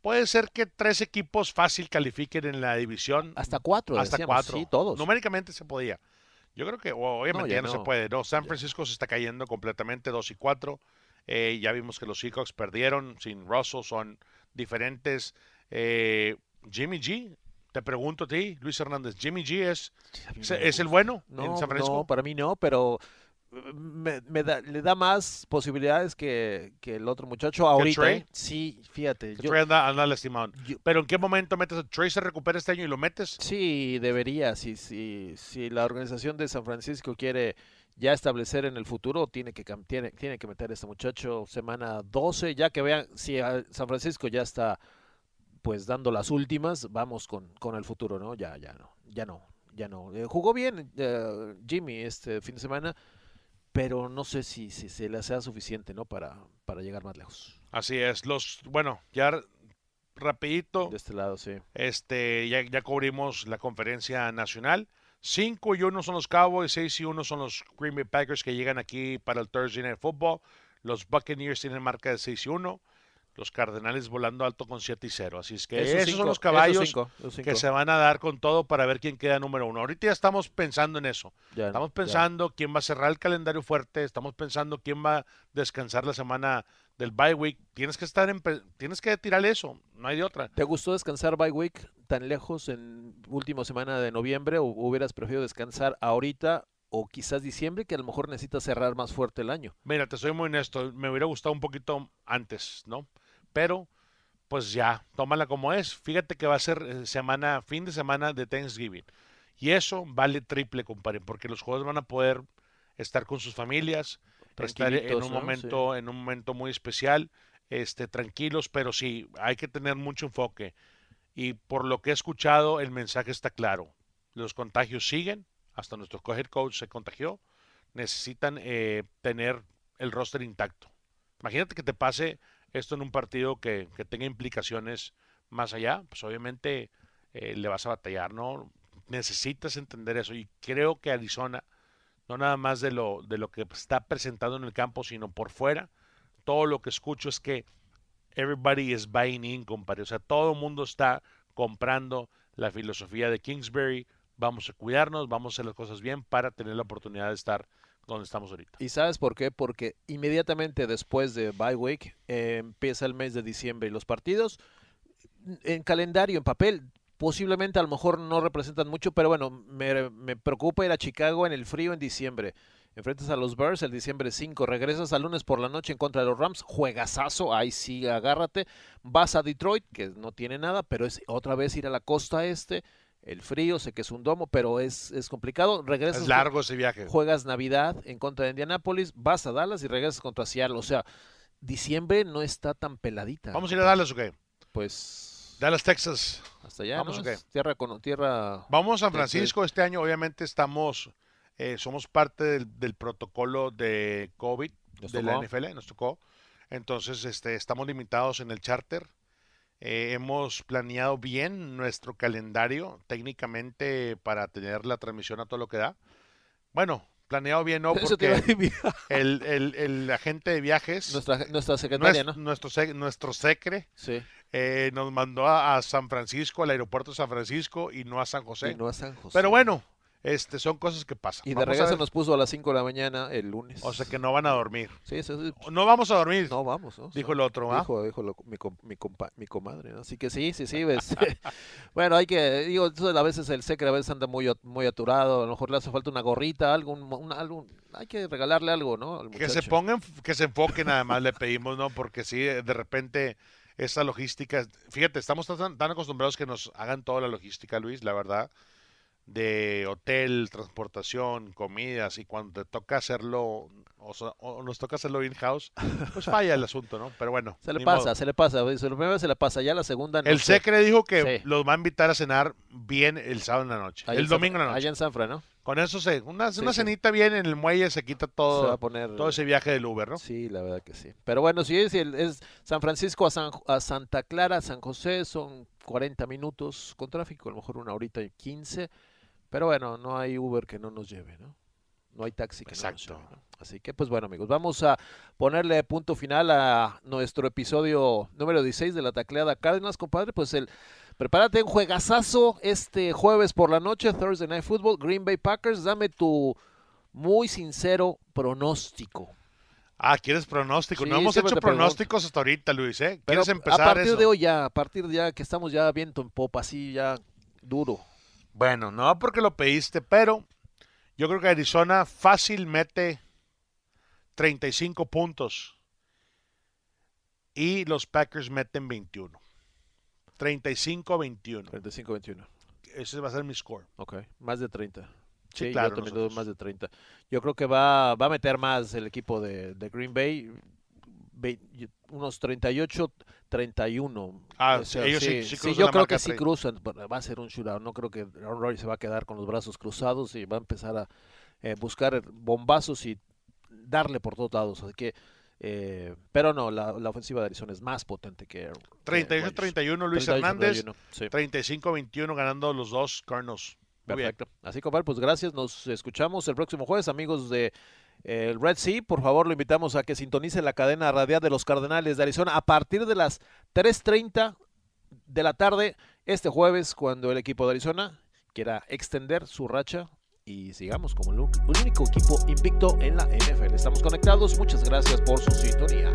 puede ser que tres equipos fácil califiquen en la división hasta cuatro, hasta decíamos, cuatro. sí, todos. Numéricamente se podía. Yo creo que obviamente ya ya no, se no. puede. No, San Francisco se está cayendo completamente 2 y 4. Eh, ya vimos que los Seahawks perdieron sin Russell, son diferentes. Eh, Jimmy G, te pregunto a ti, Luis Hernández, ¿Jimmy G es, Sí, es, el bueno No, en San Francisco? no, para mí no, pero eh, me, me da, le da más posibilidades que, que el otro muchacho ahorita. Trey? ¿eh? Sí, fíjate. Yo- Trey anda, anda lastimado. yo- Pero ¿en qué momento metes a Trey se recupera este año y lo metes? sí, debería. Si, si, si la organización de San Francisco quiere ya establecer en el futuro, tiene que, tiene, tiene que meter a este muchacho semana 12, ya que vean si a San Francisco ya está pues dando las últimas, vamos con, con el futuro, ¿no? Ya, ya no, ya no, ya no. Eh, jugó bien eh, Jimmy este fin de semana, pero no sé si, si se le sea suficiente, ¿no? Para, para llegar más lejos. Así es. Los, bueno, ya rapidito, De este lado, sí. este, ya, ya cubrimos la conferencia nacional. 5 y 1 son los Cowboys, 6 y 1 son los Green Bay Packers que llegan aquí para el Thursday Night Football. Los Buccaneers tienen marca de 6 y 1. Los Cardenales volando alto con 7 y 0. Así es que esos, cinco, son los caballos cinco, esos que se van a dar con todo para ver quién queda número uno. Ahorita ya estamos pensando en eso. Ya, Estamos ya. pensando quién va a cerrar el calendario fuerte, estamos pensando quién va a descansar la semana del bye week, tienes que estar en, tienes que tirar eso, no hay de otra. ¿Te gustó descansar bye week tan lejos en última semana de noviembre o hubieras preferido descansar ahorita o quizás diciembre que a lo mejor necesitas cerrar más fuerte el año? Mira, te soy muy honesto, me hubiera gustado un poquito antes, ¿no? Pero, pues ya, tómala como es. Fíjate que va a ser eh, semana, fin de semana de Thanksgiving. Y eso vale triple, compadre, porque los jugadores van a poder estar con sus familias, estar en un ¿no? momento, en un momento muy especial, este, tranquilos, pero sí, hay que tener mucho enfoque. Y por lo que he escuchado, el mensaje está claro. Los contagios siguen, hasta nuestro head coach se contagió. Necesitan eh, tener el roster intacto. Imagínate que te pase esto en un partido que, que tenga implicaciones más allá, pues obviamente eh, le vas a batallar, ¿no? Necesitas entender eso. Y creo que Arizona, no nada más de lo, de lo que está presentando en el campo, sino por fuera, todo lo que escucho es que everybody is buying in, compadre. O sea, todo el mundo está comprando la filosofía de Kingsbury. Vamos a cuidarnos, vamos a hacer las cosas bien para tener la oportunidad de estar donde estamos ahorita. ¿Y sabes por qué? Porque inmediatamente después de bye week eh, empieza el mes de diciembre y los partidos en calendario, en papel, posiblemente a lo mejor no representan mucho, pero bueno, me, preocupa ir a Chicago en el frío en diciembre. Enfrentas a los Bears el diciembre 5, regresas al lunes por la noche en contra de los Rams, juegazazo, ahí sí, agárrate. Vas a Detroit, que no tiene nada, pero es otra vez ir a la costa este, el frío, sé que es un domo, pero es, es complicado. Regresas Es largo ese viaje. juegas Navidad en contra de Indianapolis, vas a Dallas y regresas contra Seattle. O sea, diciembre no está tan peladita. Vamos a ir a Dallas, ¿ok? Pues Dallas, Texas. hasta allá, Vamos, ¿no? ok. Es Tierra con tierra. Vamos a San. Francisco este año. Obviamente estamos, eh, somos parte del, del protocolo de COVID Nos de la. NFL, nos tocó. Entonces, este, estamos limitados en el charter. Eh, hemos planeado bien nuestro calendario técnicamente para tener la transmisión a todo lo que da. Bueno, planeado bien no, porque el, el- el agente de viajes, nuestra, nuestra secretaria, nues- ¿no? nuestro, sec- nuestro secre, Sí. eh, nos mandó a, a San Francisco, al aeropuerto de San Francisco y no a San José. Y no a San José. Pero bueno, este, son cosas que pasan. Y de Vamos regreso nos puso a las 5 de la mañana el lunes. O sea que no van a dormir. Sí, sí, sí. No vamos a dormir, No, vamos, ¿no? dijo el otro. ¿ah? Dijo, dijo lo- mi, mi, compa- mi comadre, ¿no? Así que sí, sí, sí. ves. bueno, hay que, digo, entonces a veces el secre a veces anda muy, muy aturado, a lo mejor le hace falta una gorrita, algo, un, un- algo, hay que regalarle algo, ¿no? Que se pongan, que se enfoquen además le pedimos, ¿no? Porque sí, de repente esta logística, fíjate, estamos tan, tan acostumbrados que nos hagan toda la logística, Luis, la verdad, de hotel, transportación, comidas, y cuando te toca hacerlo, o, sea, o nos toca hacerlo in-house, pues falla el asunto, ¿no? Pero bueno. Se le pasa, modo. se le pasa. La primera vez se le pasa, ya la segunda no El sé. Secre dijo que Sí. los va a invitar a cenar bien el sábado en la noche, Allá el domingo en la noche. Allá en Sanfra, ¿no? Con eso se, una, Sí, una sí. cenita bien en el muelle se quita Se va a todo, poner... todo ese viaje del Uber, ¿no? Sí, la verdad que sí. Pero bueno, si es, es San Francisco a, San, a Santa Clara, San José, son 40 minutos con tráfico, a lo mejor una horita y 15. Pero bueno, no hay Uber que no nos lleve, ¿no? No hay taxi que no nos Exacto. lleve, ¿no? Así que, pues bueno, amigos, vamos a ponerle punto final a nuestro episodio número 16 de la tacleada Cárdenas, compadre. Pues el, prepárate un juegazazo este jueves por la noche, Thursday Night Football, Green Bay Packers. Dame tu muy sincero pronóstico. Ah, ¿quieres pronóstico? Sí, no hemos hecho pronósticos hasta ahorita, Luis, ¿eh? Pero ¿Quieres empezar a partir eso? de hoy ya, a partir de ya que estamos ya viento en popa, así ya duro. Bueno, no porque lo pediste, pero yo creo que Arizona fácil mete 35 puntos y los Packers meten 21. 35-21. 35-21. Ese va a ser mi score. Ok, más de 30. Sí, Sí, claro, yo también más de 30. Yo creo que va, va a meter más el equipo de, de Green Bay. Unos 38, 31. Ah, O sea, ellos sí- sí cruzan yo la creo marca que sí 30. cruzan. pero Va a ser un shootout. No creo que Aaron Rodgers se va a quedar con los brazos cruzados y va a empezar a eh, buscar bombazos y darle por todos lados. Así que, eh, pero no, la, la ofensiva de Arizona es más potente que. que Rodgers. 38-31 Luis 38, Hernández, 31, sí. 35-21 ganando los dos Cardinals. Perfecto. Así, compadre, pues gracias. Nos escuchamos el próximo jueves, amigos de eh, el Red Sea. Por favor, lo invitamos a que sintonice la cadena radial de los Cardenales de Arizona a partir de las 3.30 de la tarde este jueves, cuando el equipo de Arizona quiera extender su racha y sigamos como el, único equipo invicto en la NFL. Estamos conectados. Muchas gracias por su sintonía.